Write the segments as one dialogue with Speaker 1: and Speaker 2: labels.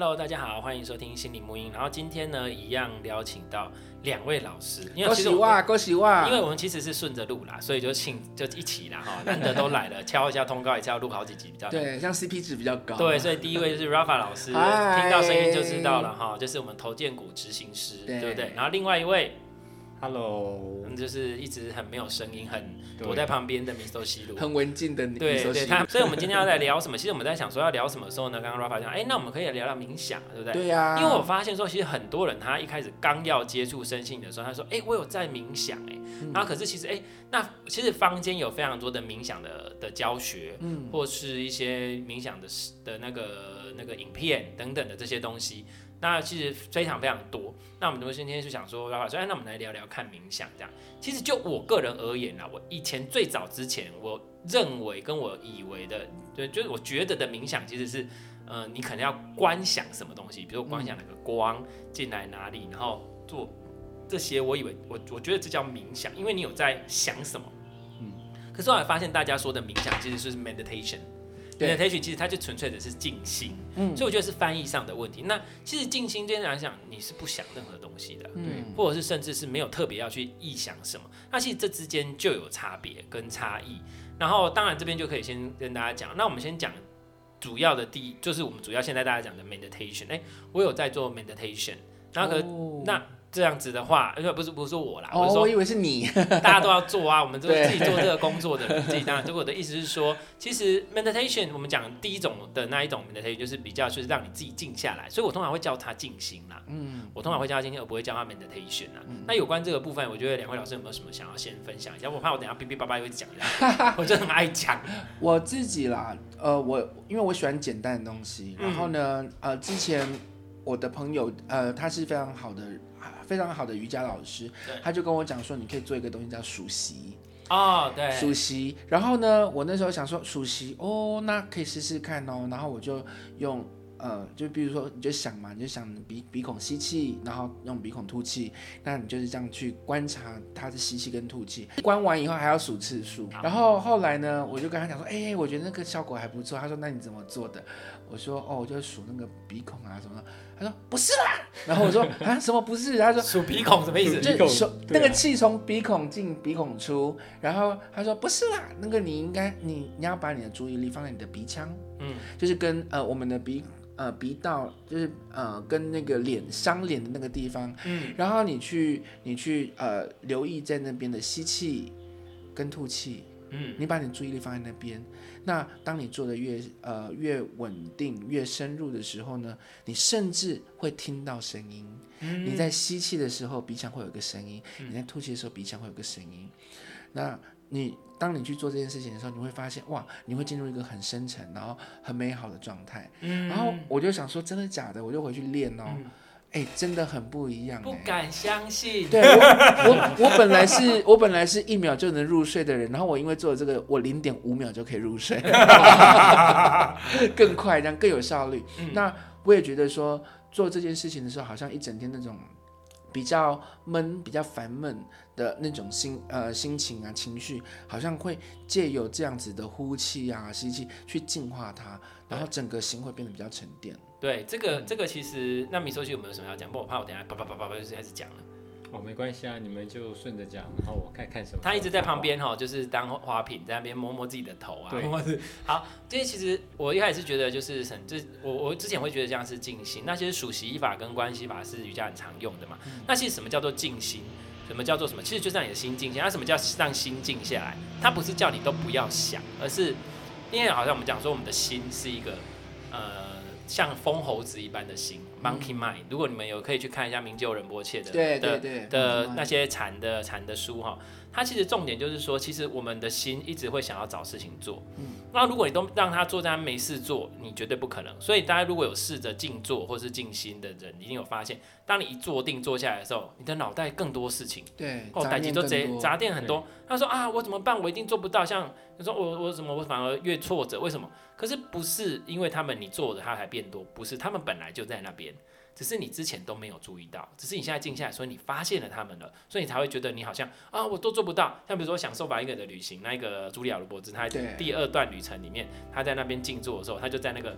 Speaker 1: Hello，大家好，欢迎收听心理沐音。然后今天呢，一样邀请到两位老师，因为其实哇，
Speaker 2: 恭喜哇！
Speaker 1: 因为我们其实是顺着录啦，所以就请就一起啦哈，难得都来了，敲一下通告，也是要录好几集比较
Speaker 2: 对，像 CP 值比较高。
Speaker 1: 对，所以第一位就是 Rafa 老师，听到声音就知道了哈，就是我们投建股执行师，对不对？然后另外一位。
Speaker 3: Hello，
Speaker 1: 就是一直很没有声音，很躲在旁边的 Miso 西鲁，
Speaker 2: 很文静的你。
Speaker 1: 对对，他，所以我们今天要来聊什么？其实我们在想说要聊什么时候呢？刚刚 Rafa 讲，哎，那我们可以聊聊冥想，对不对？
Speaker 2: 对呀、啊。
Speaker 1: 因为我发现说，其实很多人他一开始刚要接触身心的时候，他说，哎，我有在冥想，哎，然后可是其实，哎，那其实坊间有非常多的冥想的的教学，嗯，或是一些冥想的的那个那个影片等等的这些东西。那其实非常非常多。那我们今天就想说，老板说，哎，那我们来聊聊看冥想这样。其实就我个人而言啦，我以前最早之前，我认为跟我以为的，对，就是我觉得的冥想，其实是，呃，你可能要观想什么东西，比如说观想那个光进来哪里，然后做这些。我以为我我觉得这叫冥想，因为你有在想什么。嗯。可是后来发现，大家说的冥想其实是 meditation。Meditation 其实它就纯粹的是静心，嗯，所以我觉得是翻译上的问题。那其实静心这样来讲，你是不想任何东西的，对，或者是甚至是没有特别要去臆想什么。那其实这之间就有差别跟差异。然后当然这边就可以先跟大家讲，那我们先讲主要的第一，就是我们主要现在大家讲的 meditation。哎，我有在做 meditation，然后可那。这样子的话，呃，不是不是我啦，
Speaker 2: 哦、
Speaker 1: 我说
Speaker 2: 我以为是你，
Speaker 1: 大家都要做啊，我们都是自己做这个工作的人，自己当然。结果我的意思是说，其实 meditation 我们讲第一种的那一种 meditation 就是比较就是让你自己静下来，所以我通常会叫它静心啦。嗯，我通常会叫它静心，而不会叫它 meditation 啦。嗯、那有关这个部分，我觉得两位老师有没有什么想要先分享一下？我怕我等下哔哔叭叭又会讲一下，我真的很爱讲。
Speaker 2: 我自己啦，呃，我因为我喜欢简单的东西，然后呢，嗯、呃，之前我的朋友，呃，他是非常好的。非常好的瑜伽老师，对他就跟我讲说，你可以做一个东西叫数息
Speaker 1: 哦，对，
Speaker 2: 数息。然后呢，我那时候想说数息，哦，那可以试试看哦。然后我就用，呃，就比如说，你就想嘛，你就想鼻鼻孔吸气，然后用鼻孔吐气，那你就是这样去观察它的吸气跟吐气。关完以后还要数次数。然后后来呢，我就跟他讲说，哎、欸，我觉得那个效果还不错。他说，那你怎么做的？我说，哦，我就数那个鼻孔啊什么的。他说不是啦，然后我说 啊什么不是？他说
Speaker 1: 数鼻孔什么意思？
Speaker 2: 就数那个气从鼻孔进鼻孔出，然后他说不是啦，那个你应该你你要把你的注意力放在你的鼻腔，嗯，就是跟呃我们的鼻呃鼻道就是呃跟那个脸相连的那个地方，嗯，然后你去你去呃留意在那边的吸气跟吐气。嗯，你把你注意力放在那边，那当你做的越呃越稳定越深入的时候呢，你甚至会听到声音。嗯，你在吸气的时候鼻腔会有个声音，你在吐气的时候鼻腔会有个声音。那你当你去做这件事情的时候，你会发现哇，你会进入一个很深沉然后很美好的状态。嗯，然后我就想说，真的假的？我就回去练哦。嗯哎、欸，真的很不一样，不
Speaker 1: 敢相信。
Speaker 2: 对我，我我本来是我本来是一秒就能入睡的人，然后我因为做了这个，我零点五秒就可以入睡，更快，这样更有效率。嗯、那我也觉得说做这件事情的时候，好像一整天那种比较闷、比较烦闷的那种心呃心情啊情绪，好像会借由这样子的呼气啊吸气去净化它，然后整个心会变得比较沉淀。
Speaker 1: 对，这个这个其实，那米索西有没有什么要讲？不，我怕我等下叭叭叭叭叭就开始讲了。
Speaker 3: 哦，没关系啊，你们就顺着讲，然后我看看什么。
Speaker 1: 他一直在旁边哈，就是当花瓶在那边摸摸自己的头啊。对。好，这些其实我一开始是觉得就是很，这我我之前会觉得这样是静心。那其实数息法跟观息法是瑜伽很常用的嘛。嗯、那其实什么叫做静心？什么叫做什么？其实就是让你的心静下来。那什么叫让心静下来？它不是叫你都不要想，而是因为好像我们讲说我们的心是一个呃。像疯猴子一般的心，monkey mind。如果你们有可以去看一下明就仁波切的
Speaker 2: 对对对
Speaker 1: 的的那些禅的禅的书哈，它其实重点就是说，其实我们的心一直会想要找事情做。嗯，那如果你都让他坐在那没事做，你绝对不可能。所以大家如果有试着静坐或是静心的人，一定有发现，当你一坐定坐下来的时候，你的脑袋更多事情。
Speaker 2: 对，
Speaker 1: 哦，杂念杂念很多。他说啊，我怎么办？我一定做不到。像你说我我怎么我反而越挫折？为什么？可是不是因为他们你做的他才变多，不是他们本来就在那边，只是你之前都没有注意到，只是你现在静下来，所以你发现了他们了，所以你才会觉得你好像啊我都做不到。像比如说享受吧一个人的旅行，那个朱莉亚·罗伯兹，他第二段旅程里面，他在那边静坐的时候，他就在那个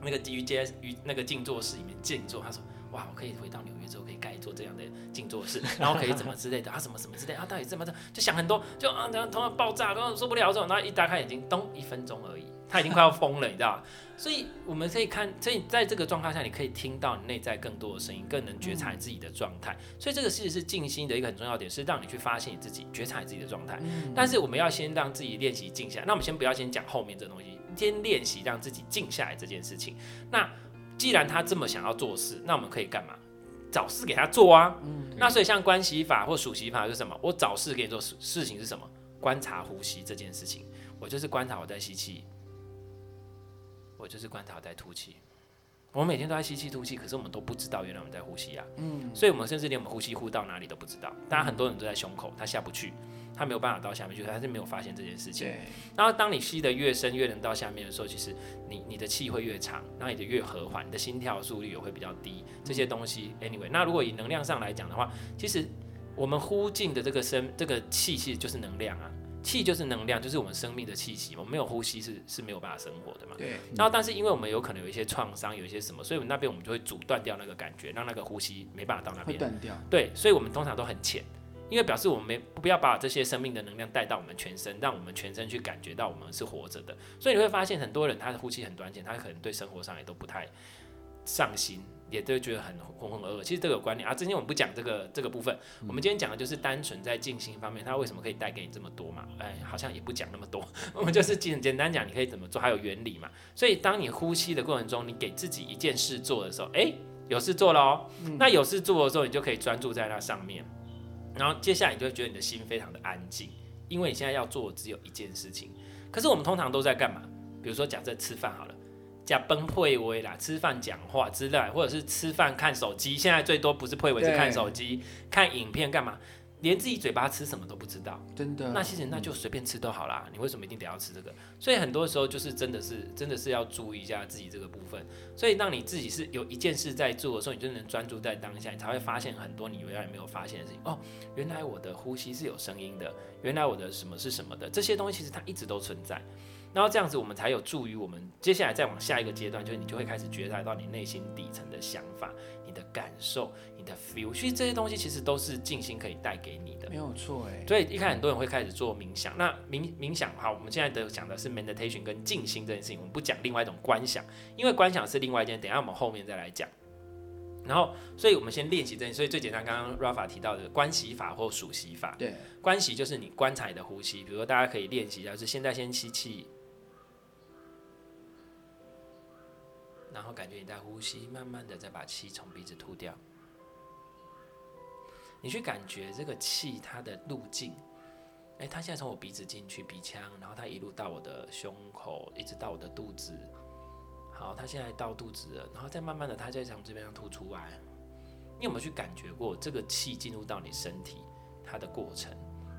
Speaker 1: 那个瑜伽瑜那个静坐室里面静坐，他说。哇，我可以回到纽约之后，可以盖一座这样的静坐室，然后可以怎么之类的啊，什么什么之类的啊，到底怎么的，就想很多，就啊，然后头脑爆炸，然后受不了这种，然后一打开眼睛，咚，一分钟而已，他已经快要疯了，你知道吗？所以我们可以看，所以在这个状态下，你可以听到你内在更多的声音，更能觉察你自己的状态。所以这个其实是静心的一个很重要点，是让你去发现你自己，觉察你自己的状态。但是我们要先让自己练习静下来。那我们先不要先讲后面这个东西，先练习让自己静下来这件事情。那既然他这么想要做事，那我们可以干嘛？找事给他做啊，嗯、那所以像关系法或数息法是什么？我找事给你做，事情是什么？观察呼吸这件事情，我就是观察我在吸气，我就是观察在吐气。我们每天都在吸气吐气，可是我们都不知道原来我们在呼吸啊。嗯，所以我们甚至连我们呼吸呼到哪里都不知道。当然很多人都在胸口，他下不去。他没有办法到下面去，他是没有发现这件事情。对。然后当你吸得越深，越能到下面的时候，其实你你的气会越长，然后你的越和缓，你的心跳速率也会比较低。这些东西，anyway，那如果以能量上来讲的话，其实我们呼进的这个生这个气其实就是能量啊，气就是能量，就是我们生命的气息。我们没有呼吸是是没有办法生活的嘛。对。然后但是因为我们有可能有一些创伤，有一些什么，所以我们那边我们就会阻断掉那个感觉，让那个呼吸没办法到那边。会断掉。对，所以我们通常都很浅。因为表示我们没不要把这些生命的能量带到我们全身，让我们全身去感觉到我们是活着的。所以你会发现很多人他的呼吸很短浅，他可能对生活上也都不太上心，也都觉得很浑浑噩噩。其实这个有观念啊，今天我们不讲这个这个部分，我们今天讲的就是单纯在静心方面，它为什么可以带给你这么多嘛？哎，好像也不讲那么多，我们就是简简单讲你可以怎么做，还有原理嘛。所以当你呼吸的过程中，你给自己一件事做的时候，哎，有事做了哦。那有事做的时候，你就可以专注在那上面。然后接下来你就会觉得你的心非常的安静，因为你现在要做的只有一件事情。可是我们通常都在干嘛？比如说假设吃饭好了，假崩会微啦，吃饭讲话之类，或者是吃饭看手机。现在最多不是会微是看手机、看影片干嘛？连自己嘴巴吃什么都不知道，真的。那其实那就随便吃都好啦，你为什么一定得要吃这个？所以很多时候就是真的是真的是要注意一下自己这个部分。所以当你自己是有一件事在做的时候，你就能专注在当下，你才会发现很多你原来没有发现的事情。哦，原来我的呼吸是有声音的，原来我的什么是什么的，这些东西其实它一直都存在。然后这样子，我们才有助于我们接下来再往下一个阶段，就是你就会开始觉察到你内心底层的想法、你的感受、你的 feel。其实这些东西其实都是静心可以带给你的，没有错哎。所以一开始很多人会开始做冥想。那冥冥想哈，我们现在的讲的是 meditation 跟静心这件事情，我们不讲另外一种观想，因为观想是另外一件，等一下我们后面再来讲。然后，所以我们先练习这些，所以最简单，刚刚 Rafa 提到的观息法或数息法。对，观息就是你观察你的呼吸，比如说大家可以练习一下，就是现在先吸气。然后感觉你在呼吸，慢慢的再把气从鼻子吐掉。你去感觉这个气它的路径，哎，它现在从我鼻子进去鼻腔，然后它一路到我的胸口，一直到我的肚子。好，它现在到肚子了，然后再慢慢的它再从这边上吐出来。你有没有去感觉过这个气进入到你身体它的过程？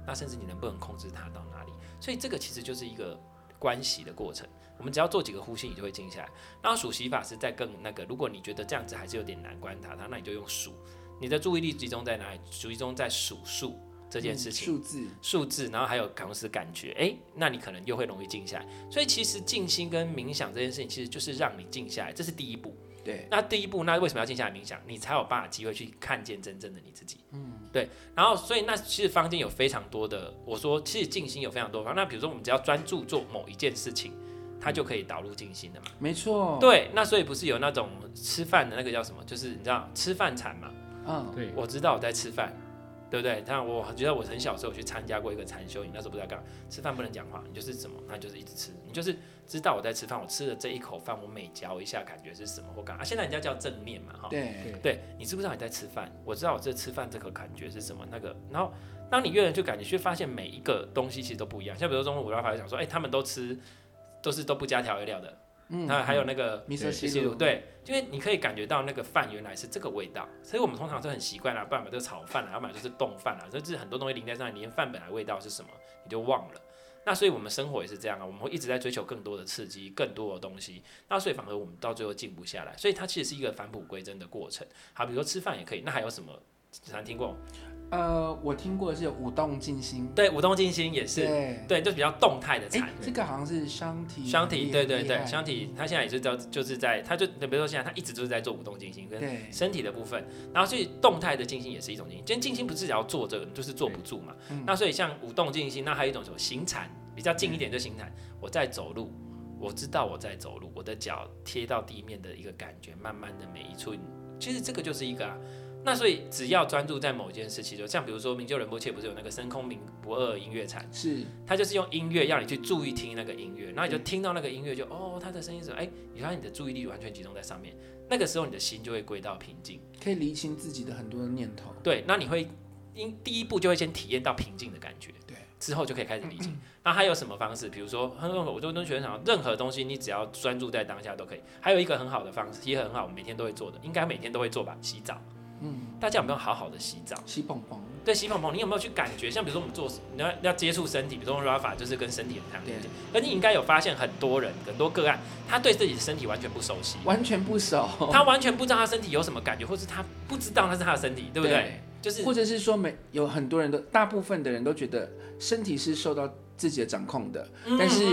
Speaker 1: 那甚至你能不能控制它到哪里？所以这个其实就是一个关系的过程。我们只要做几个呼吸，你就会静下来。然后数息法是在更那个，如果你觉得这样子还是有点难观察它，那你就用数。你的注意力集中在哪里？集中在数数这件事情。数字，数字，然后还有同时感觉，哎，那你可能又会容易静下来。所以其实静心跟冥想这件事情，其实就是让你静下来，这是第一步。对。那第一步，那为什么要静下来冥想？你才有办法机会去看见真正的你自己。嗯，对。然后，所以那其实坊间有非常多的，我说其实静心有非常多方。那比如说，我们只要专注做某一件事情。它就可以导入静心的嘛？没错。对，那所以不是有那种吃饭的那个叫什么？就是你知道吃饭禅嘛？嗯，对。我知道我在吃饭，对不对？但我觉得我很小时候去参加过一个禅修营，那时候不知道干嘛，吃饭不能讲话，你就是什么？那就是一直吃，你就是知道我在吃饭，我吃的这一口饭，我每嚼一下感觉是什么或干嘛？啊，现在人家叫正念嘛，哈。对对。你知不知道你在吃饭？我知道我这吃饭这个感觉是什么？那个，然后当你越来越感觉，去发现每一个东西其实都不一样。像比如说中午我爸爸就讲说，哎，他们都吃。都是都不加调味料的，嗯，那还有那个米色西露，对，因为你可以感觉到那个饭原来是这个味道，所以我们通常都很习惯啊，不然嘛就炒饭啊，要么就是冻饭啊，甚至很多东西淋在上面，连饭本来味道是什么你就忘了。那所以我们生活也是这样啊，我们会一直在追求更多的刺激，更多的东西。那所以反而我们到最后静不下来，所以它其实是一个返璞归真的过程。好，比如说吃饭也可以，那还有什么？常听过？
Speaker 2: 呃，我听过的是舞动静心，
Speaker 1: 对，舞动静心也是，
Speaker 2: 对，
Speaker 1: 对，就比较动态的禅。
Speaker 2: 欸，这个好像是香体，
Speaker 1: 香体，对对对，香体，他现在也是叫，就是在，他就比如说现在他一直就是在做舞动静心跟身体的部分，然后所以动态的静心也是一种静心。今天静心不是只要坐着，就是坐不住嘛。那所以像舞动静心，那还有一种什么行禅，比较近一点就行禅。我在走路，我知道我在走路，我的脚贴到地面的一个感觉，慢慢的每一寸，其实这个就是一个啊。那所以只要专注在某一件事情，就像比如说明就仁波切不是有那个深空明不二音乐禅，
Speaker 2: 是，
Speaker 1: 他就是用音乐让你去注意听那个音乐，然后你就听到那个音乐就哦，他的声音是哎，你发现你的注意力完全集中在上面，那个时候你的心就会归到平静，
Speaker 2: 可以理清自己的很多的念头。
Speaker 1: 对，那你会因第一步就会先体验到平静的感觉，
Speaker 2: 对，
Speaker 1: 之后就可以开始理清。那还有什么方式？比如说，我就跟学生讲，任何东西你只要专注在当下都可以。还有一个很好的方式，也很好，我们每天都会做的，应该每天都会做吧？洗澡。嗯，大家有没有好好的洗澡？
Speaker 2: 洗蓬蓬，
Speaker 1: 对，洗蓬蓬。你有没有去感觉？像比如说我们做，你要要接触身体，比如说 Rafa 就是跟身体很谈连接。而你应该有发现很多人很多个案，他对自己的身体完全不熟悉，
Speaker 2: 完全不熟，
Speaker 1: 他完全不知道他身体有什么感觉，或是他不知道那是他的身体，对不对？对就是，
Speaker 2: 或者是说，每有很多人都，大部分的人都觉得身体是受到自己的掌控的，嗯、但是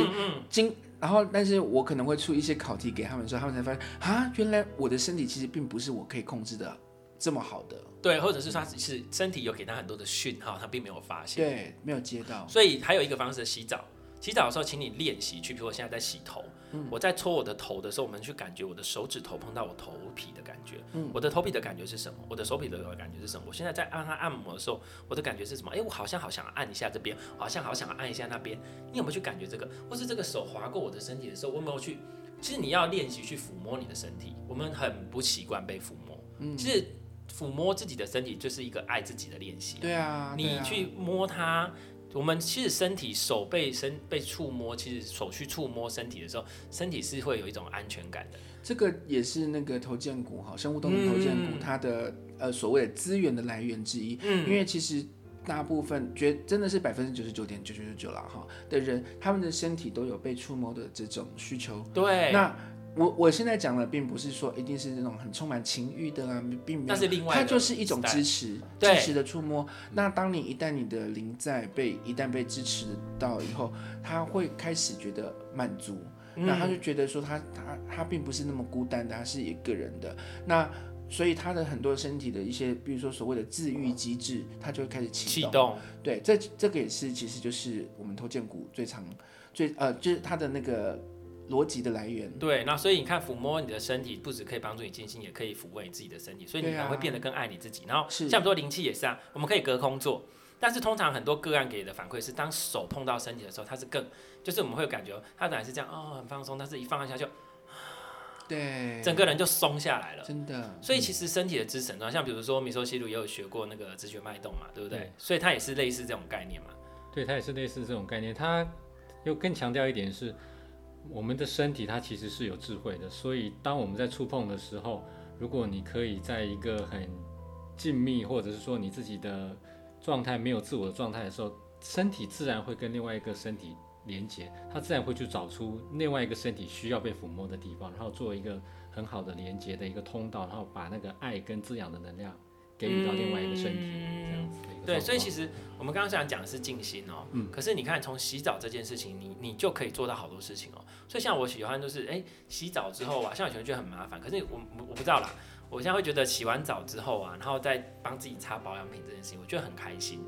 Speaker 2: 经、嗯，然后，但是我可能会出一些考题给他们说，他们才发现啊，原来我的身体其实并不是我可以控制的。这么好的，
Speaker 1: 对，或者是他只是身体有给他很多的讯号，他并没有发现，
Speaker 2: 对，没有接到。
Speaker 1: 所以还有一个方式，洗澡。洗澡的时候，请你练习去，比如我现在在洗头，嗯、我在搓我的头的时候，我们去感觉我的手指头碰到我头皮的感觉，嗯、我的头皮的感觉是什么？我的手皮的感觉是什么？我现在在按它按摩的时候，我的感觉是什么？哎，我好像好想按一下这边，好像好想按一下那边。你有没有去感觉这个？或是这个手划过我的身体的时候，我有没有去？其实你要练习去抚摸你的身体，我们很不习惯被抚摸，嗯，其实。抚摸自己的身体就是一个爱自己的练习。
Speaker 2: 对啊，
Speaker 1: 你去摸它，我们其实身体手被身被触摸，其实手去触摸身体的时候，身体是会有一种安全感的。
Speaker 2: 这个也是那个头肩骨哈，生物动力头肩骨它的呃所谓的资源的来源之一。嗯，因为其实大部分觉真的是百分之九十九点九九九九了哈的人，他们的身体都有被触摸的这种需求。
Speaker 1: 对，
Speaker 2: 那。我我现在讲的并不是说一定是那种很充满情欲的啊，并没有，
Speaker 1: 那是另外，
Speaker 2: 它就是一种支持，支持的触摸。那当你一旦你的灵在被一旦被支持到以后，他会开始觉得满足，嗯、那他就觉得说他他他并不是那么孤单的，他是一个人的。那所以他的很多身体的一些，比如说所谓的自愈机制，他就会开始启动。启动。对，这这个也是其实就是我们头荐骨最常最呃就是他的那个。逻辑的来源，
Speaker 1: 对，那所以你看，抚摸你的身体，不止可以帮助你静心，也可以抚慰你自己的身体，所以你可能会变得更爱你自己。啊、然后像比如说灵气也是啊，我们可以隔空做，但是通常很多个案给的反馈是，当手碰到身体的时候，它是更，就是我们会感觉它本来是这样哦，很放松，但是一放下就，
Speaker 2: 对，
Speaker 1: 整个人就松下来了，
Speaker 2: 真的。
Speaker 1: 所以其实身体的支撑，像比如说米索西鲁也有学过那个直觉脉动嘛，对不对？所以它也是类似这种概念嘛。
Speaker 3: 对，它也是类似这种概念，它又更强调一点是。我们的身体它其实是有智慧的，所以当我们在触碰的时候，如果你可以在一个很静谧，或者是说你自己的状态没有自我的状态的时候，身体自然会跟另外一个身体连接，它自然会去找出另外一个身体需要被抚摸的地方，然后做一个很好的连接的一个通道，然后把那个爱跟滋养的能量给予到另外一个身体，嗯、这样子。
Speaker 1: 对，所以其实我们刚刚想讲的是静心哦，嗯，可是你看从洗澡这件事情，你你就可以做到好多事情哦。所以像我喜欢就是，哎，洗澡之后啊，像以前觉得很麻烦，可是我我不知道啦，我现在会觉得洗完澡之后啊，然后再帮自己擦保养品这件事情，我觉得很开心，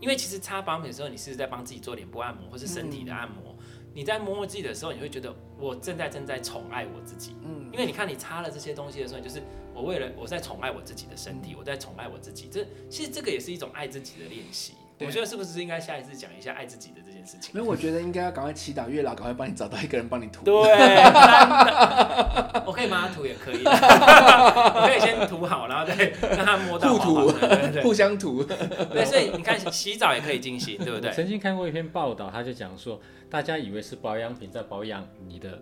Speaker 1: 因为其实擦保养品的时候，你是在帮自己做脸部按摩或是身体的按摩。嗯你在摸摸自己的时候，你会觉得我正在正在宠爱我自己，嗯，因为你看你擦了这些东西的时候，就是我为了我在宠爱我自己的身体，我在宠爱我自己，这其实这个也是一种爱自己的练习。我觉得是不是应该下一次讲一下爱自己的这件事情？
Speaker 2: 因为我觉得应该要赶快祈祷月老，赶快帮你找到一个人帮你涂。
Speaker 1: 对，我可以帮他涂也可以，我可以先涂好，然后再让他摸到。
Speaker 2: 互涂，互相涂。
Speaker 1: 对，所以你看洗澡也可以进行，对不对？
Speaker 3: 曾经看过一篇报道，他就讲说，大家以为是保养品在保养你的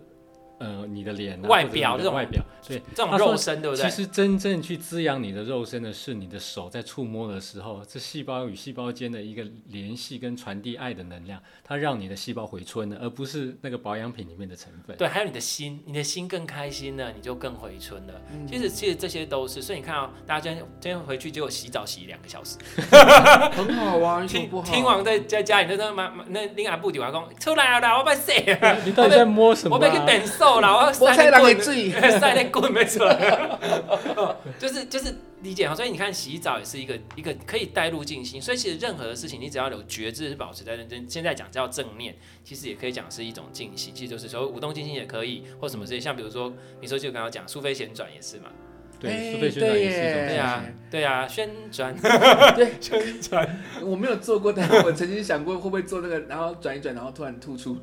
Speaker 3: 呃，你的脸、啊、
Speaker 1: 外表
Speaker 3: 这种外表，对
Speaker 1: 这种肉身，对不对？
Speaker 3: 其实真正去滋养你的肉身的是你的手在触摸的时候，这细胞与细胞间的一个联系跟传递爱的能量，它让你的细胞回春了，而不是那个保养品里面的成分。
Speaker 1: 对，还有你的心，你的心更开心了，你就更回春了。嗯、其实，其实这些都是，所以你看啊、哦，大家今天今天回去结果洗澡洗两个小时，
Speaker 2: 很好啊。
Speaker 1: 听听完在在家里那那那另外布底外公出来了，我被洗。
Speaker 3: 你到底在摸什么、啊？
Speaker 1: 我被去变瘦了，我晒。
Speaker 2: 太浪费自己，
Speaker 1: 晒那滚没错，就是就是理解哈。所以你看，洗澡也是一个一个可以带入静心。所以其实任何的事情，你只要有觉知，是保持在认真。现在讲叫正念，其实也可以讲是一种静心。其实就是说，舞动静心也可以，或什么这些，像比如说，你说就刚刚讲苏菲旋转也是嘛。
Speaker 3: 对，苏菲旋转也是一种。
Speaker 1: 对呀，对呀，旋转，
Speaker 2: 对，
Speaker 1: 旋转。
Speaker 2: 我没有做过，但是 我曾经想过会不会做那个，然后转一转，然后突然吐出。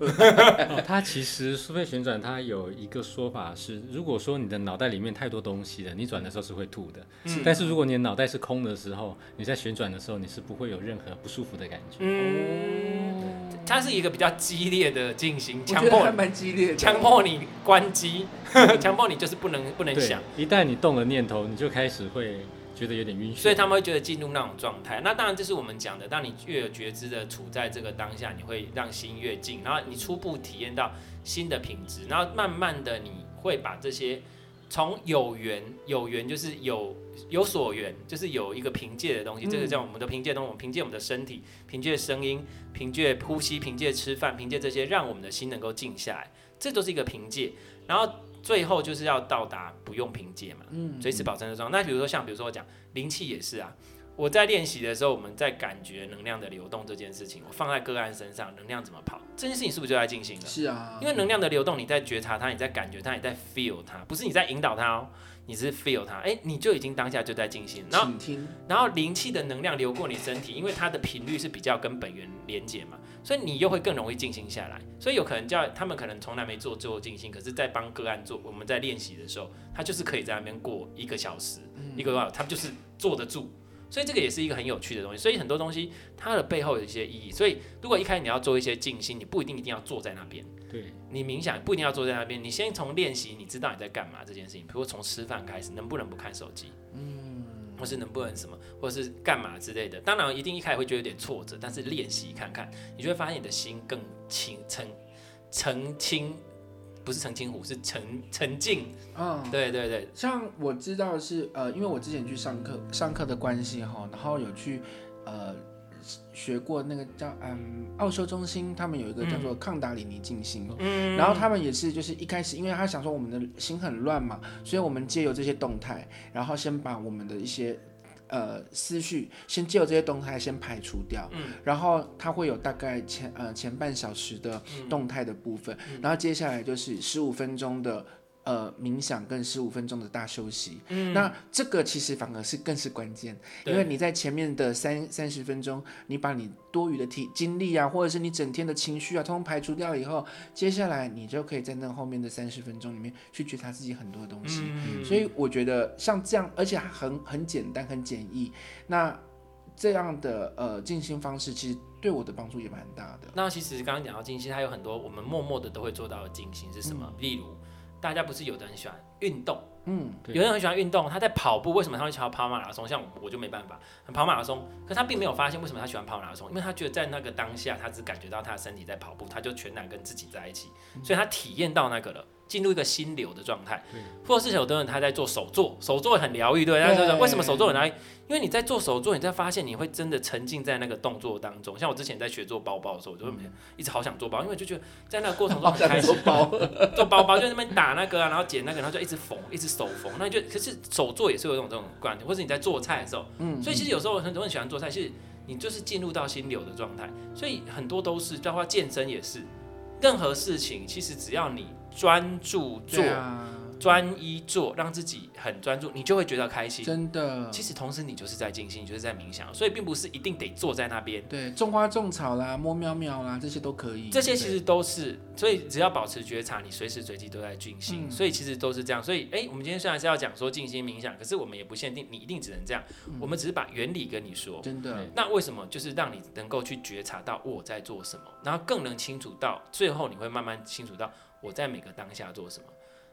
Speaker 3: 它其实苏菲旋转，它有一个说法是，如果说你的脑袋里面太多东西了，你转的时候是会吐的。嗯。但是如果你的脑袋是空的时候，你在旋转的时候，你是不会有任何不舒服的感觉。
Speaker 1: 嗯。它是一个比较激烈的进行，强迫
Speaker 2: 还蛮激烈，
Speaker 1: 强迫你关机，强迫你就是不能不能想。
Speaker 3: 一旦你动了念头，你就开始会觉得有点晕眩。
Speaker 1: 所以他们会觉得进入那种状态。那当然这是我们讲的，当你越有觉知的处在这个当下，你会让心越静，然后你初步体验到新的品质，然后慢慢的你会把这些。从有缘，有缘就是有有所缘，就是有一个凭借的东西。嗯、这个叫我们的凭借东西，我们凭借我们的身体，凭借声音，凭借呼吸，凭借吃饭，凭借这些，让我们的心能够静下来。这都是一个凭借。然后最后就是要到达不用凭借嘛，嗯，随时保证的状态。那比如说像比如说我讲灵气也是啊。我在练习的时候，我们在感觉能量的流动这件事情，我放在个案身上，能量怎么跑，这件事情是不是就在进行了？
Speaker 2: 是啊，
Speaker 1: 因为能量的流动，你在觉察它，你在感觉它，你在 feel 它，不是你在引导它哦，你是 feel 它，哎，你就已经当下就在进行。然后，然后灵气的能量流过你身体，因为它的频率是比较跟本源连接嘛，所以你又会更容易静心下来。所以有可能叫他们可能从来没做做静心，可是在帮个案做，我们在练习的时候，他就是可以在那边过一个小时，嗯、一个多小时，他们就是坐得住。所以这个也是一个很有趣的东西，所以很多东西它的背后有一些意义。所以如果一开始你要做一些静心，你不一定一定要坐在那边。
Speaker 3: 对，
Speaker 1: 你冥想不一定要坐在那边，你先从练习，你知道你在干嘛这件事情。比如从吃饭开始，能不能不看手机？嗯，或是能不能什么，或是干嘛之类的。当然一定一开始会觉得有点挫折，但是练习看看，你就会发现你的心更清、澄、澄清。不是澄清湖，是澄澄净。嗯，对对对。
Speaker 2: 像我知道是呃，因为我之前去上课，上课的关系哈，然后有去呃学过那个叫嗯奥修中心，他们有一个叫做康达里尼静心。嗯。然后他们也是就是一开始，因为他想说我们的心很乱嘛，所以我们借由这些动态，然后先把我们的一些。呃，思绪先借由这些动态先排除掉，嗯，然后它会有大概前呃前半小时的动态的部分，嗯，然后接下来就是十五分钟的。呃，冥想跟十五分钟的大休息，嗯，那这个其实反而是更是关键，因为你在前面的三三十分钟，你把你多余的体精力啊，或者是你整天的情绪啊，通通排除掉以后，接下来你就可以在那后面的三十分钟里面去觉察自己很多东西。嗯，所以我觉得像这样，而且很很简单，很简易，那这样的呃静心方式，其实对我的帮助也蛮大的。
Speaker 1: 那其实刚刚讲到静心，它有很多我们默默的都会做到的静心是什么？嗯，例如。大家不是有的人喜欢运动，嗯，有的人很喜欢运动，他在跑步，为什么他会喜欢跑马拉松？像我，我就没办法跑马拉松，可他并没有发现为什么他喜欢跑马拉松，因为他觉得在那个当下，他只感觉到他的身体在跑步，他就全然跟自己在一起，所以他体验到那个了。进入一个心流的状态，或者是有的人他在做手作，手作很疗愈，对，他就是为什么手作很疗愈？因为你在做手作，你在发现你会真的沉浸在那个动作当中。像我之前在学做包包的时候，我就会一直好想做包，因为就觉得在那个过程中很开心。做包，做包包就在那边打那个啊，然后剪那个，然后就一直缝，一直手缝。那就可是手作也是有一种这种观点，或者你在做菜的时候，嗯，所以其实有时候很多人喜欢做菜，其实你就是进入到心流的状态。所以很多都是，包括健身也是，任何事情其实只要你。专注做，专一做，让自己很专注，你就会觉得开心。
Speaker 2: 真的，
Speaker 1: 其实同时你就是在静心，你就是在冥想，所以并不是一定得坐在那边。
Speaker 2: 对，种花种草啦，摸喵喵啦，这些都可以。
Speaker 1: 这些其实都是，所以只要保持觉察，你随时随地都在静心。嗯、所以其实都是这样。所以，哎，我们今天虽然是要讲说静心冥想，可是我们也不限定你一定只能这样。嗯、我们只是把原理跟你说。
Speaker 2: 真的。
Speaker 1: 那为什么？就是让你能够去觉察到我在做什么，然后更能清楚到最后，你会慢慢清楚到我在每个当下做什么。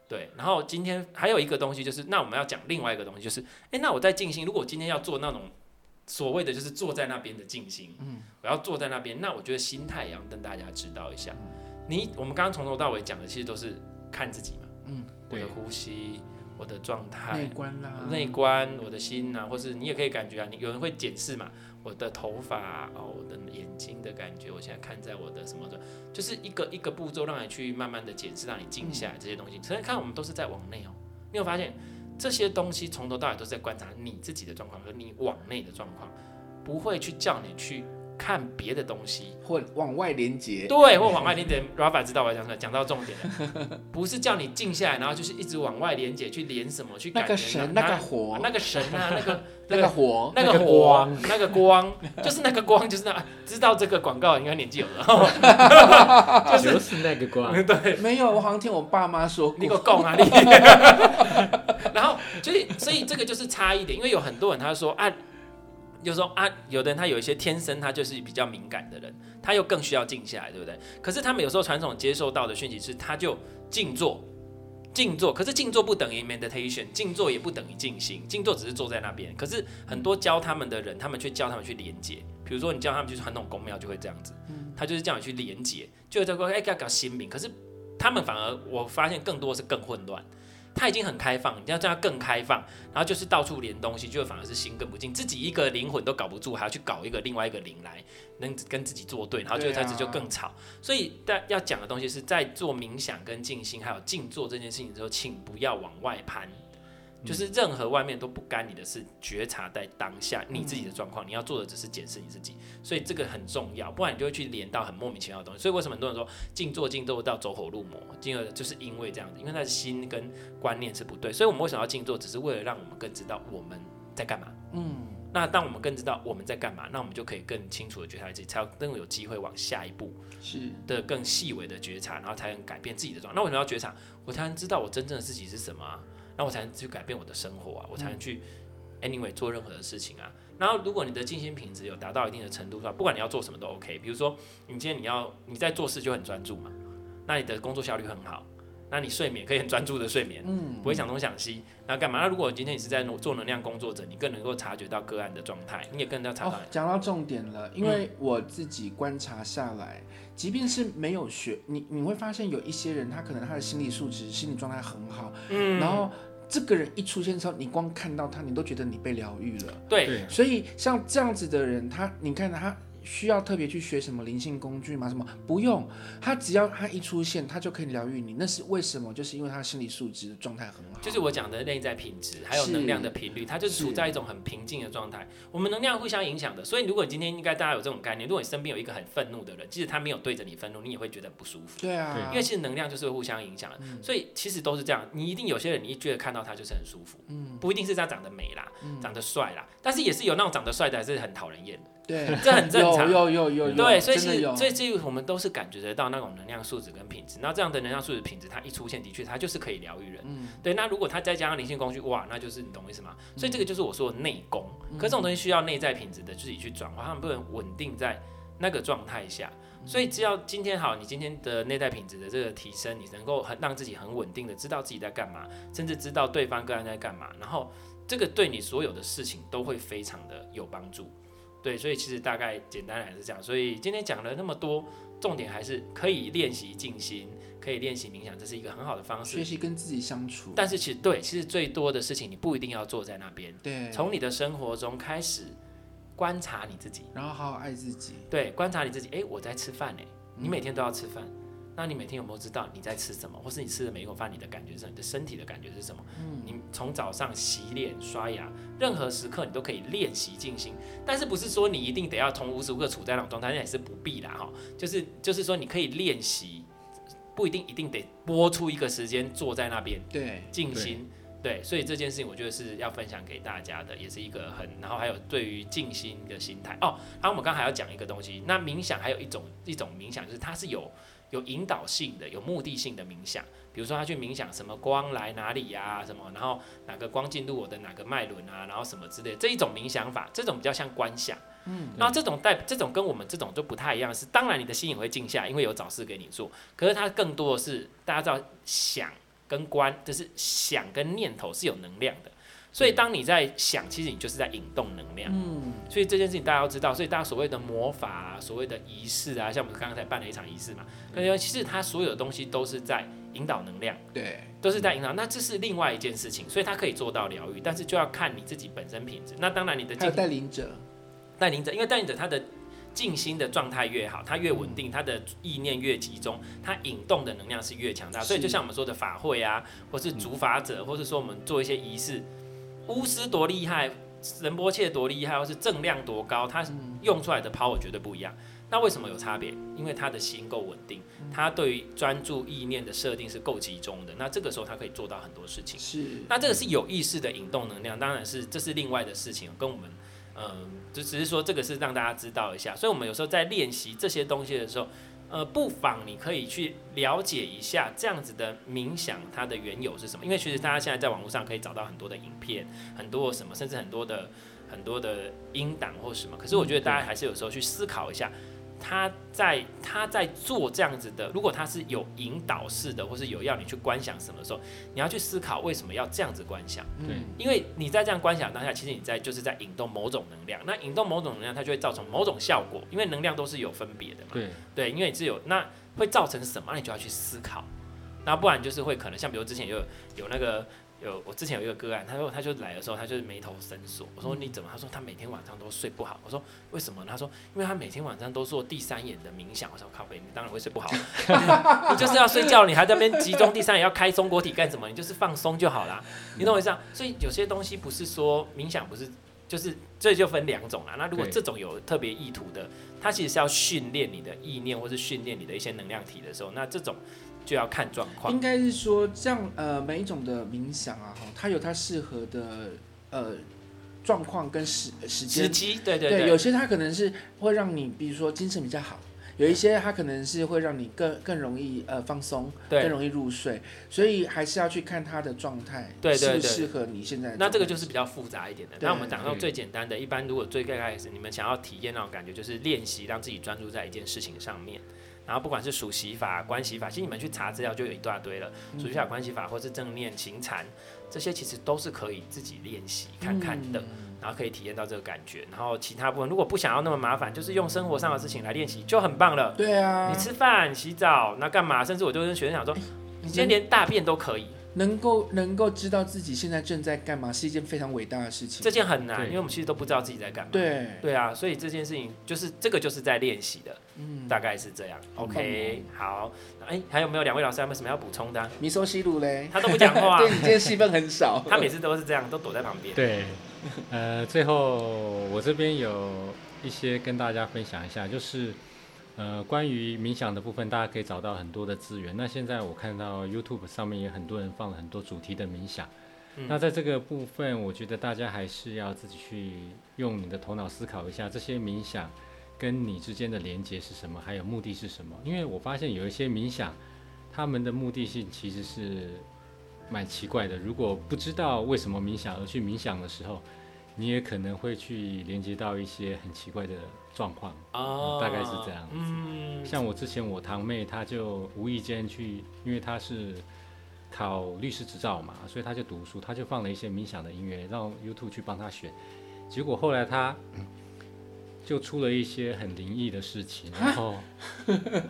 Speaker 1: 对，然后今天还有一个东西，就是那我们要讲另外一个东西，就是哎，那我在静心，如果我今天要做那种所谓的就是坐在那边的静心，嗯，我要坐在那边，那我觉得心态也要跟大家知道一下。你我们刚刚从头到尾讲的，其实都是看自己嘛，嗯，我的呼吸，我的状态，内
Speaker 2: 观啦，
Speaker 1: 内观，我的心呐，或是你也可以感觉啊，你有人会检视嘛。我的头发哦，我的眼睛的感觉，我现在看在我的什么的，就是一个一个步骤，让你去慢慢的检视，让你静下来这些东西。所以看我们都是在往内哦，你有发现这些东西从头到尾都是在观察你自己的状况和你往内的状况，不会去叫你去。看别的东西，
Speaker 2: 或往外连接，
Speaker 1: 对，或往外连接。Rafa 知道我要讲什么，讲到重点了，不是叫你静下来，然后就是一直往外连接，去连什么，去
Speaker 2: 那个神，那个火，
Speaker 1: 那个神啊，那个
Speaker 2: 那个火，
Speaker 1: 那个火，那个光，就是那个光，就是那知道这个广告应该年纪有了，
Speaker 3: 就是那个光，
Speaker 1: 对，
Speaker 2: 没有，我好像听我爸妈说过，
Speaker 1: 你给我讲啊你，然后所以所以这个就是差一点，因为有很多人他说啊。就是说啊，有的人他有一些天生他就是比较敏感的人，他又更需要静下来，对不对？可是他们有时候传统接受到的讯息是，他就静坐，静坐。可是静坐不等于 meditation，静坐也不等于静心，静坐只是坐在那边。可是很多教他们的人，他们却教他们去连接。比如说你教他们去传统宫庙，就会这样子，他就是叫你去连接，就在说哎要搞心明。可是他们反而我发现更多是更混乱。他已经很开放，你要叫他更开放，然后就是到处连东西，就反而是心更不静，自己一个灵魂都搞不住，还要去搞一个另外一个灵来能跟自己作对，然后就开始就更吵。啊、所以但要讲的东西是在做冥想跟静心还有静坐这件事情的时候，请不要往外攀。就是任何外面都不干你的事，觉察在当下你自己的状况，你要做的只是检视你自己，所以这个很重要，不然你就会去连到很莫名其妙的东西。所以为什么很多人说静坐静坐到走火入魔，进而就是因为这样子，因为他的心跟观念是不对。所以我们为什么要静坐，只是为了让我们更知道我们在干嘛。嗯，那当我们更知道我们在干嘛，那我们就可以更清楚的觉察自己，才更有机会往下一步是的更细微的觉察，然后才能改变自己的状态。那为什么要觉察？我才能知道我真正的自己是什么啊。那我才能去改变我的生活啊，我才能去，anyway 做任何的事情啊。然后如果你的静心品质有达到一定的程度的话，不管你要做什么都 OK。比如说，你今天你要你在做事就很专注嘛，那你的工作效率很好。那你睡眠可以很专注的睡眠，嗯，不会想东想西，那干嘛？那如果今天你是在做能量工作者，你更能够察觉到个案的状态，你也更要察觉到。
Speaker 2: 讲到重点了，因为我自己观察下来，嗯、即便是没有学，你你会发现有一些人，他可能他的心理素质、心理状态很好，嗯，然后。这个人一出现的时候，你光看到他，你都觉得你被疗愈了。
Speaker 1: 对，
Speaker 2: 所以像这样子的人，他你看他。需要特别去学什么灵性工具吗？什么不用，他只要他一出现，他就可以疗愈你。那是为什么？就是因为他心理素质状态很好。
Speaker 1: 就是我讲的内在品质，还有能量的频率，他就是处在一种很平静的状态。我们能量互相影响的，所以如果你今天应该大家有这种概念，如果你身边有一个很愤怒的人，即使他没有对着你愤怒，你也会觉得不舒服。
Speaker 2: 对啊，
Speaker 1: 因为其实能量就是会互相影响的，嗯、所以其实都是这样。你一定有些人，你一觉得看到他就是很舒服，嗯，不一定是他长得美啦，嗯、长得帅啦，但是也是有那种长得帅的，还是很讨人厌。
Speaker 2: 对，
Speaker 1: 这很正常。
Speaker 2: 有有有有。
Speaker 1: 对，所以是，所以这我们都是感觉得到那种能量素质跟品质。那这样的能量素质品质，它一出现，的确它就是可以疗愈人。嗯。对，那如果它再加上灵性工具，哇，那就是你懂我意思吗？所以这个就是我说的内功。嗯。可是这种东西需要内在品质的自己去转化，他们不能稳定在那个状态下。所以只要今天好，你今天的内在品质的这个提升，你能够很让自己很稳定的知道自己在干嘛，甚至知道对方个人在干嘛，然后这个对你所有的事情都会非常的有帮助。对，所以其实大概简单来是这样。所以今天讲了那么多，重点还是可以练习静心，可以练习冥想，这是一个很好的方式。
Speaker 2: 学习跟自己相处。
Speaker 1: 但是其实对，其实最多的事情你不一定要坐在那边。
Speaker 2: 对。
Speaker 1: 从你的生活中开始观察你自己，
Speaker 2: 然后好好爱自己。
Speaker 1: 对，观察你自己。哎，我在吃饭呢。你每天都要吃饭。嗯那你每天有没有知道你在吃什么，或是你吃的每一口饭，你的感觉是什么？你的身体的感觉是什么？嗯，你从早上洗脸、刷牙，任何时刻你都可以练习静心，但是不是说你一定得要从无时无刻处在那种状态，那也是不必的哈。就是就是说你可以练习。不一定一定得播出一个时间坐在那边
Speaker 2: 对
Speaker 1: 静心。对，所以这件事情我觉得是要分享给大家的，也是一个很，然后还有对于静心的心态哦。然后我们刚才还要讲一个东西，那冥想还有一种一种冥想，就是它是有有引导性的、有目的性的冥想。比如说他去冥想什么光来哪里呀、啊，什么，然后哪个光进入我的哪个脉轮啊，然后什么之类的，这一种冥想法，这种比较像观想。嗯，那这种带这种跟我们这种就不太一样，是当然你的心也会静下，因为有找事给你做，可是它更多的是大家知道想。跟观就是想跟念头是有能量的，所以当你在想，其实你就是在引动能量。嗯，所以这件事情大家要知道，所以大家所谓的魔法啊，所谓的仪式啊，像我们刚刚才办了一场仪式嘛，因为其实它所有的东西都是在引导能量，
Speaker 2: 对，
Speaker 1: 都是在引导。那这是另外一件事情，所以它可以做到疗愈，但是就要看你自己本身品质。那当然你的
Speaker 2: 还有带领者，
Speaker 1: 带领者，因为带领者他的。静心的状态越好，他越稳定，他的意念越集中，他引动的能量是越强大。所以就像我们说的法会啊，或是主法者，或是说我们做一些仪式，巫师多厉害，仁波切多厉害，或是正量多高，他用出来的 power 绝对不一样。那为什么有差别？因为他的心够稳定，他对于专注意念的设定是够集中的。那这个时候他可以做到很多事情。
Speaker 2: 是，
Speaker 1: 那这个是有意识的引动能量，当然是这是另外的事情，跟我们。嗯，就只是说这个是让大家知道一下，所以我们有时候在练习这些东西的时候，呃，不妨你可以去了解一下这样子的冥想它的缘由是什么，因为其实大家现在在网络上可以找到很多的影片，很多什么，甚至很多的很多的音档或什么，可是我觉得大家还是有时候去思考一下。他在他在做这样子的，如果他是有引导式的，或是有要你去观想什么的时候，你要去思考为什么要这样子观想。对，因为你在这样观想当下，其实你在就是在引动某种能量。那引动某种能量，它就会造成某种效果。因为能量都是有分别的嘛。对对，因为你是有那会造成什么，你就要去思考。那不然就是会可能像比如之前有有那个。有，我之前有一个个案，他说他就来的时候，他就是眉头深锁。我说你怎么？他说他每天晚上都睡不好。我说为什么？他说因为他每天晚上都做第三眼的冥想。我说靠北，你当然会睡不好。你就是要睡觉，你还在那边集中第三眼要开松果体干什么？你就是放松就好啦。你懂我意思啊？所以有些东西不是说冥想不是，就是这就分两种啦。那如果这种有特别意图的，它其实是要训练你的意念，或是训练你的一些能量体的时候，那这种。就要看状况，
Speaker 2: 应该是说这样，呃，每一种的冥想啊，哈，它有它适合的呃状况跟时时间
Speaker 1: 时机，对对对，
Speaker 2: 对，有些它可能是会让你，比如说精神比较好，有一些它可能是会让你更更容易呃放松，对，更容易入睡，所以还是要去看它的状态，对对对，适合你现在。
Speaker 1: 那这个就是比较复杂一点的。那我们讲到最简单的，一般如果最刚开始你们想要体验那种感觉，就是练习让自己专注在一件事情上面。然后不管是数息法、观息法，其实你们去查资料就有一大堆了。数息法、观息法，或是正念、行禅，这些其实都是可以自己练习看看的，然后可以体验到这个感觉。然后其他部分如果不想要那么麻烦，就是用生活上的事情来练习就很棒了。
Speaker 2: 对啊，
Speaker 1: 你吃饭、洗澡，那干嘛？甚至我就跟学生讲说，你今天连大便都可以。
Speaker 2: 能够能够知道自己现在正在干嘛，是一件非常伟大的事情。
Speaker 1: 这件很难，因为我们其实都不知道自己在干嘛。
Speaker 2: 对
Speaker 1: 对啊，所以这件事情就是这个就是在练习的，嗯，大概是这样。OK，好，哎，还有没有两位老师还有没有什么要补充的？
Speaker 2: 米索西鲁嘞，
Speaker 1: 他都不讲话，
Speaker 2: 对你今天戏份很少，
Speaker 1: 他每次都是这样，都躲在旁边。
Speaker 3: 对，呃，最后我这边有一些跟大家分享一下，就是。呃，关于冥想的部分，大家可以找到很多的资源。那现在我看到 YouTube 上面也很多人放了很多主题的冥想。嗯、那在这个部分，我觉得大家还是要自己去用你的头脑思考一下，这些冥想跟你之间的连接是什么，还有目的是什么？因为我发现有一些冥想，他们的目的性其实是蛮奇怪的。如果不知道为什么冥想而去冥想的时候，你也可能会去连接到一些很奇怪的状况，大概是这样子。嗯，像我之前我堂妹，她就无意间去，因为她是考律师执照嘛，所以她就读书，她就放了一些冥想的音乐，让 YouTube 去帮她选。结果后来她就出了一些很灵异的事情，然后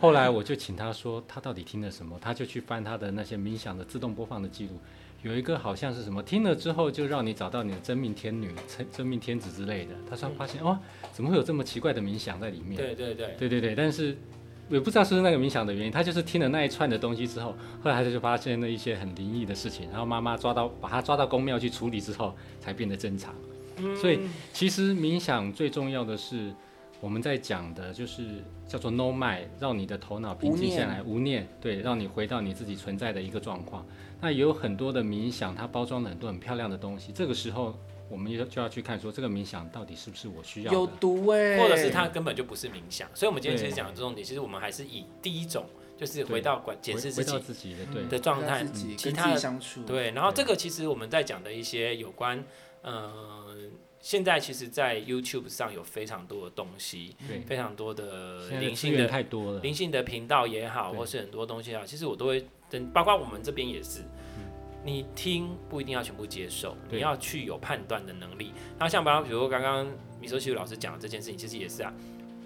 Speaker 3: 后来我就请她说，她到底听了什么？她就去翻她的那些冥想的自动播放的记录。有一个好像是什么，听了之后就让你找到你的真命天女、真真命天子之类的。他说发现哦，怎么会有这么奇怪的冥想在里面？
Speaker 1: 对对对
Speaker 3: 对对对。但是也不知道是不是那个冥想的原因，他就是听了那一串的东西之后，后来他就发现了一些很灵异的事情。然后妈妈抓到把他抓到宫庙去处理之后，才变得正常。所以其实冥想最重要的是，我们在讲的就是叫做 No Mind，让你的头脑平静下来，无念，无念，对，让你回到你自己存在的一个状况。那也有很多的冥想，它包装了很多很漂亮的东西。这个时候，我们就就要去看说，这个冥想到底是不是我需要的？
Speaker 2: 有毒哎、欸，
Speaker 1: 或者是它根本就不是冥想。所以，我们今天其实讲的重点，其实我们还是以第一种，就是回到管检视自己，
Speaker 3: 自己的对
Speaker 1: 的状态，其他的
Speaker 2: 相处
Speaker 1: 对。然后，这个其实我们在讲的一些有关，呃。现在其实，在 YouTube 上有非常多的东西，非常多的灵性的
Speaker 3: 太多了，
Speaker 1: 灵性的频道也好，或是很多东西啊，其实我都会，包括我们这边也是，你听不一定要全部接受，你要去有判断的能力。然后像比方比如说刚刚米索西鲁老师讲的这件事情，其实也是啊，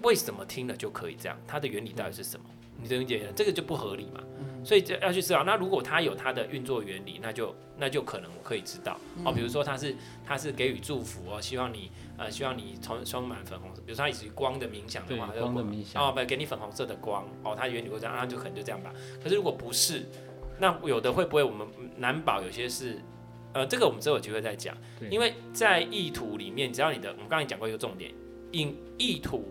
Speaker 1: 为什么听了就可以这样？它的原理到底是什么？你理解这个就不合理嘛？所以就要去知道。那如果它有它的运作原理，那就那就可能可以知道哦。比如说它是它是给予祝福哦，希望你呃希望你充充满粉红色。比如说它以光的冥想的话，
Speaker 3: 光的冥想
Speaker 1: 哦，不给你粉红色的光哦，它原理会这样，那就可能就这样吧。可是如果不是，那有的会不会我们难保有些是呃，这个我们之后有机会再讲。因为在意图里面，只要你的我们刚才讲过一个重点，意意图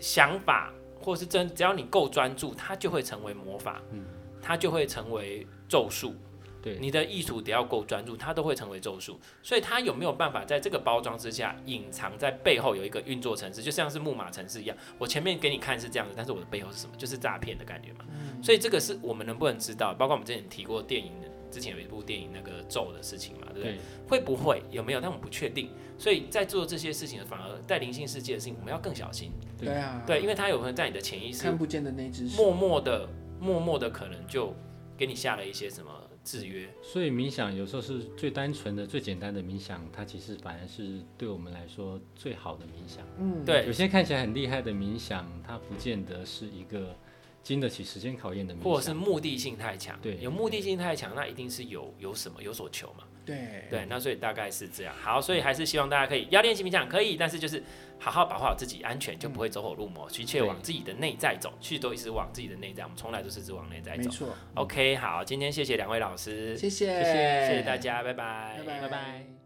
Speaker 1: 想法。或是真，只要你够专注，它就会成为魔法，嗯，它就会成为咒术。
Speaker 3: 对，
Speaker 1: 你的艺术得要够专注，它都会成为咒术。所以它有没有办法在这个包装之下隐藏在背后有一个运作城市，就像是木马城市一样。我前面给你看是这样子，但是我的背后是什么？就是诈骗的感觉嘛。嗯，所以这个是我们能不能知道？包括我们之前提过电影的。之前有一部电影那个咒的事情嘛，对不对？对，会不会有没有？但我们不确定。所以在做这些事情的，反而在灵性世界的事情，我们要更小心。
Speaker 2: 对啊，
Speaker 1: 对，因为它有可能在你的潜意识
Speaker 2: 看不见的那只
Speaker 1: 默默的、默默的，可能就给你下了一些什么制约。
Speaker 3: 所以冥想有时候是最单纯的、最简单的冥想，它其实反而是对我们来说最好的冥想。
Speaker 1: 嗯，对。
Speaker 3: 有些看起来很厉害的冥想，它不见得是一个。经得起时间考验的，
Speaker 1: 或者是目的性太强，
Speaker 3: 对，
Speaker 1: 有目的性太强，那一定是有有什么有所求嘛，
Speaker 2: 对。
Speaker 1: 对，那所以大概是这样。好，所以还是希望大家可以要练习冥想，可以，但是就是好好保护好自己安全，就不会走火入魔，去切往自己的内在走，去都一直往自己的内在，我们从来都是只往内在走。没错。OK，好，今天谢谢两位老师，
Speaker 2: 谢谢，谢
Speaker 1: 谢，谢谢大家，拜拜，
Speaker 2: 拜拜，拜拜。